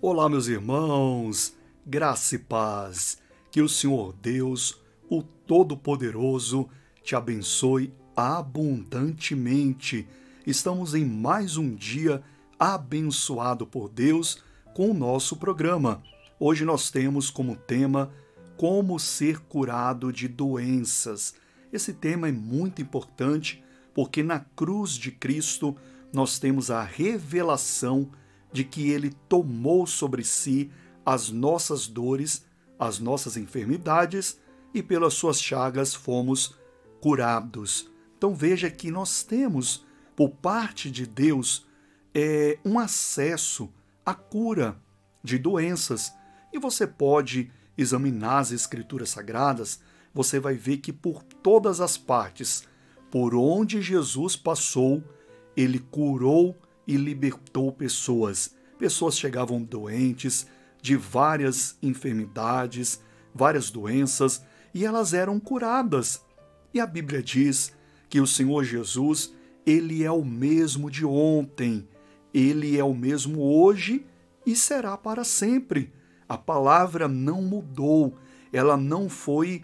Olá, meus irmãos, graça e paz. Que o Senhor Deus, o Todo-Poderoso, te abençoe abundantemente. Estamos em mais um dia abençoado por Deus com o nosso programa. Hoje nós temos como tema Como ser curado de doenças. Esse tema é muito importante porque na cruz de Cristo nós temos a revelação de que ele tomou sobre si as nossas dores, as nossas enfermidades e pelas suas chagas fomos curados. Então veja que nós temos, por parte de Deus, é, um acesso à cura de doenças. E você pode examinar as Escrituras Sagradas, você vai ver que por todas as partes, por onde Jesus passou, ele curou e libertou pessoas. Pessoas chegavam doentes, de várias enfermidades, várias doenças, e elas eram curadas. E a Bíblia diz que o Senhor Jesus, ele é o mesmo de ontem, ele é o mesmo hoje e será para sempre. A palavra não mudou, ela não foi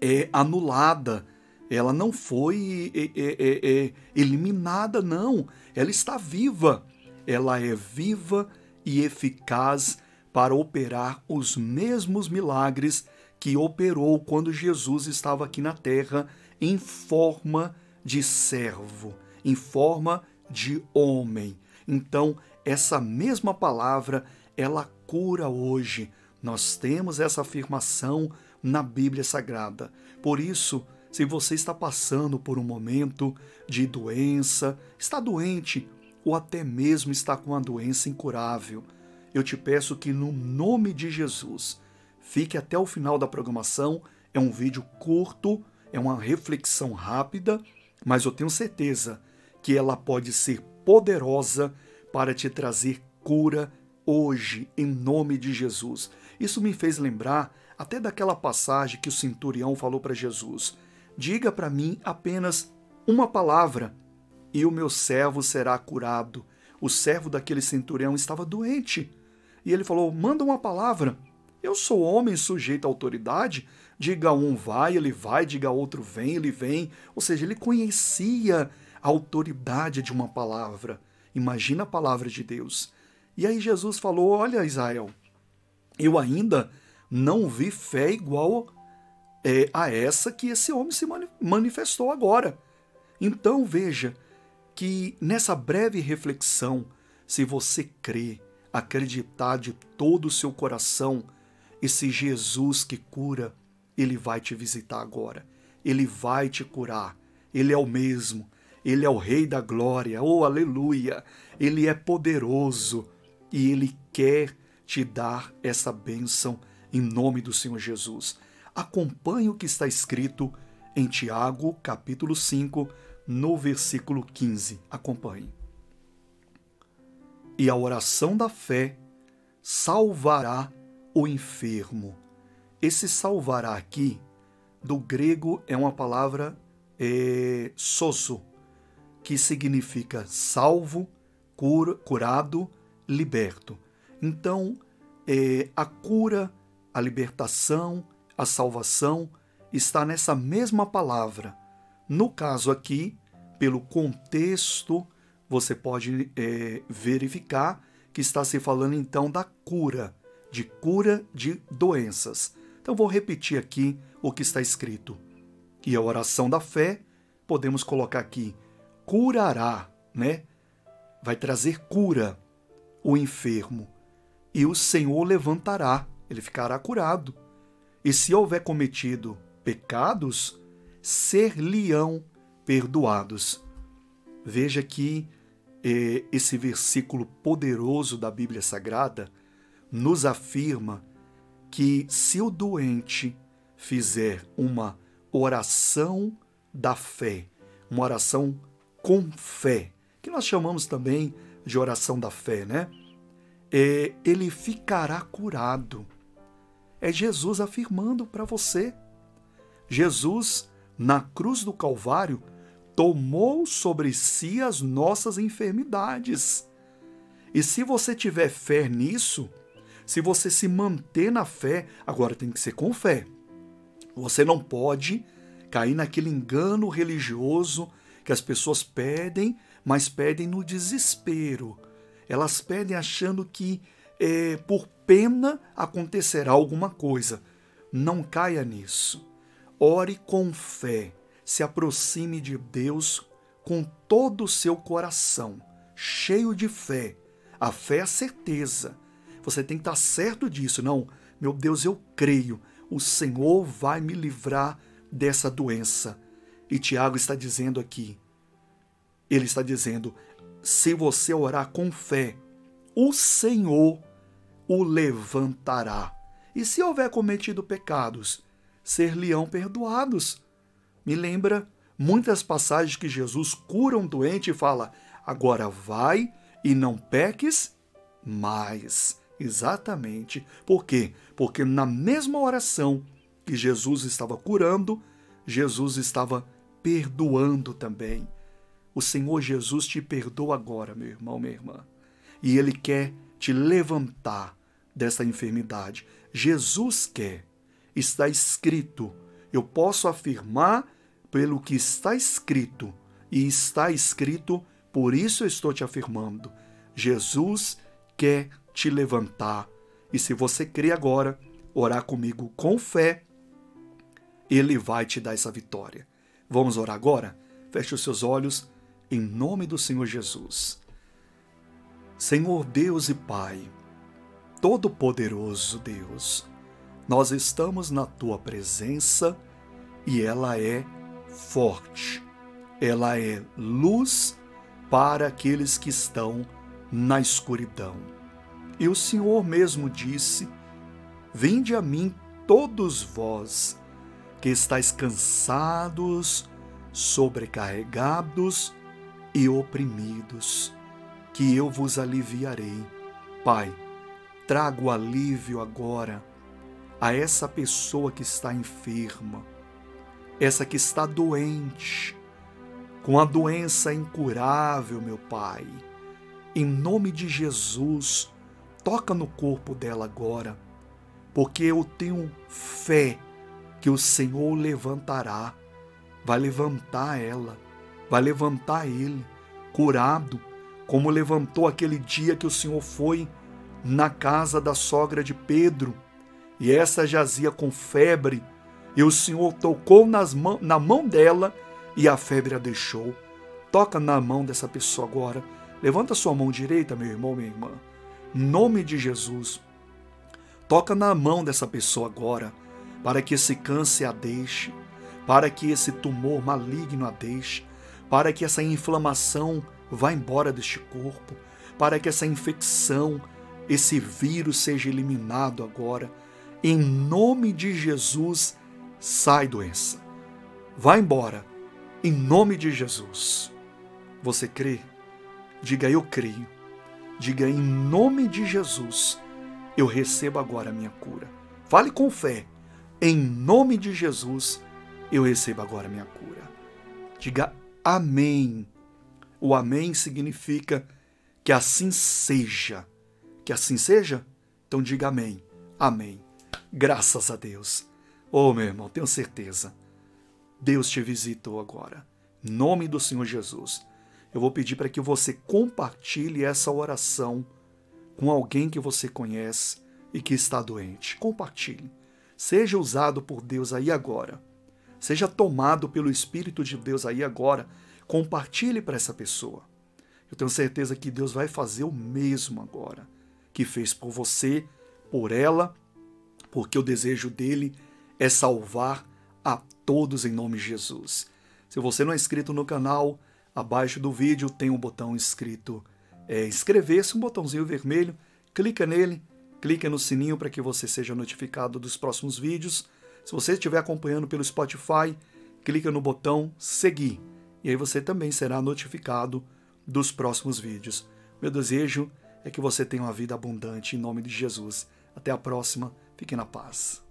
é, anulada, ela não foi é, é, é, eliminada, não. Ela está viva. Ela é viva e eficaz para operar os mesmos milagres que operou quando Jesus estava aqui na terra em forma de servo, em forma de homem. Então, essa mesma palavra, ela cura hoje. Nós temos essa afirmação na Bíblia Sagrada. Por isso, se você está passando por um momento de doença, está doente ou até mesmo está com uma doença incurável, eu te peço que, no nome de Jesus, fique até o final da programação. É um vídeo curto, é uma reflexão rápida, mas eu tenho certeza que ela pode ser poderosa para te trazer cura hoje, em nome de Jesus. Isso me fez lembrar até daquela passagem que o centurião falou para Jesus: Diga para mim apenas uma palavra e o meu servo será curado. O servo daquele centurião estava doente. E ele falou: Manda uma palavra. Eu sou homem sujeito à autoridade. Diga um vai, ele vai, diga outro vem, ele vem. Ou seja, ele conhecia a autoridade de uma palavra. Imagina a palavra de Deus. E aí Jesus falou: Olha, Israel, eu ainda não vi fé igual é a essa que esse homem se manifestou agora. Então veja que nessa breve reflexão, se você crê, acreditar de todo o seu coração, esse Jesus que cura, ele vai te visitar agora. Ele vai te curar. Ele é o mesmo. Ele é o Rei da Glória. Oh, aleluia! Ele é poderoso e ele quer te dar essa bênção em nome do Senhor Jesus acompanhe o que está escrito em Tiago, capítulo 5, no versículo 15. Acompanhe. E a oração da fé salvará o enfermo. Esse salvará aqui, do grego, é uma palavra é, soso, que significa salvo, cura, curado, liberto. Então, é, a cura, a libertação, a salvação está nessa mesma palavra. No caso aqui, pelo contexto, você pode é, verificar que está se falando então da cura, de cura de doenças. Então vou repetir aqui o que está escrito. E a oração da fé, podemos colocar aqui, curará, né? Vai trazer cura o enfermo, e o Senhor levantará, ele ficará curado. E se houver cometido pecados, ser-lhe-ão perdoados. Veja que eh, esse versículo poderoso da Bíblia Sagrada nos afirma que se o doente fizer uma oração da fé, uma oração com fé, que nós chamamos também de oração da fé, né? É, ele ficará curado. É Jesus afirmando para você. Jesus, na cruz do Calvário, tomou sobre si as nossas enfermidades. E se você tiver fé nisso, se você se manter na fé, agora tem que ser com fé. Você não pode cair naquele engano religioso que as pessoas pedem, mas pedem no desespero. Elas pedem achando que é, por pena acontecerá alguma coisa. Não caia nisso. Ore com fé. Se aproxime de Deus com todo o seu coração, cheio de fé. A fé é a certeza. Você tem que estar certo disso. Não, meu Deus, eu creio. O Senhor vai me livrar dessa doença. E Tiago está dizendo aqui: ele está dizendo, se você orar com fé, o Senhor o levantará. E se houver cometido pecados, ser-lhe-ão perdoados. Me lembra muitas passagens que Jesus cura um doente e fala: agora vai e não peques mais. Exatamente. Por quê? Porque na mesma oração que Jesus estava curando, Jesus estava perdoando também. O Senhor Jesus te perdoa agora, meu irmão, minha irmã. E Ele quer te levantar dessa enfermidade. Jesus quer. Está escrito. Eu posso afirmar pelo que está escrito. E está escrito, por isso eu estou te afirmando. Jesus quer te levantar. E se você crê agora, orar comigo com fé, ele vai te dar essa vitória. Vamos orar agora? Feche os seus olhos em nome do Senhor Jesus. Senhor Deus e Pai, Todo-Poderoso Deus, nós estamos na tua presença e ela é forte, ela é luz para aqueles que estão na escuridão. E o Senhor mesmo disse: Vinde a mim todos vós que estáis cansados, sobrecarregados e oprimidos, que eu vos aliviarei. Pai, trago alívio agora a essa pessoa que está enferma, essa que está doente, com a doença incurável, meu Pai. Em nome de Jesus, toca no corpo dela agora, porque eu tenho fé que o Senhor levantará, vai levantar ela vai levantar ele, curado, como levantou aquele dia que o Senhor foi na casa da sogra de Pedro, e essa jazia com febre, e o Senhor tocou nas mão, na mão dela e a febre a deixou. Toca na mão dessa pessoa agora. Levanta sua mão direita, meu irmão, minha irmã. Nome de Jesus. Toca na mão dessa pessoa agora, para que esse câncer a deixe, para que esse tumor maligno a deixe, para que essa inflamação vá embora deste corpo, para que essa infecção, esse vírus seja eliminado agora. Em nome de Jesus, sai doença. Vá embora. Em nome de Jesus. Você crê? Diga eu creio. Diga em nome de Jesus, eu recebo agora a minha cura. Fale com fé. Em nome de Jesus, eu recebo agora a minha cura. Diga Amém. O Amém significa que assim seja. Que assim seja? Então diga Amém. Amém. Graças a Deus. Oh, meu irmão, tenho certeza. Deus te visitou agora. Em nome do Senhor Jesus. Eu vou pedir para que você compartilhe essa oração com alguém que você conhece e que está doente. Compartilhe. Seja usado por Deus aí agora Seja tomado pelo Espírito de Deus aí agora. Compartilhe para essa pessoa. Eu tenho certeza que Deus vai fazer o mesmo agora que fez por você, por ela, porque o desejo dele é salvar a todos em nome de Jesus. Se você não é inscrito no canal, abaixo do vídeo tem um botão escrito é, inscrever-se, um botãozinho vermelho. Clica nele, clica no sininho para que você seja notificado dos próximos vídeos. Se você estiver acompanhando pelo Spotify, clica no botão seguir e aí você também será notificado dos próximos vídeos. Meu desejo é que você tenha uma vida abundante em nome de Jesus. Até a próxima, fique na paz.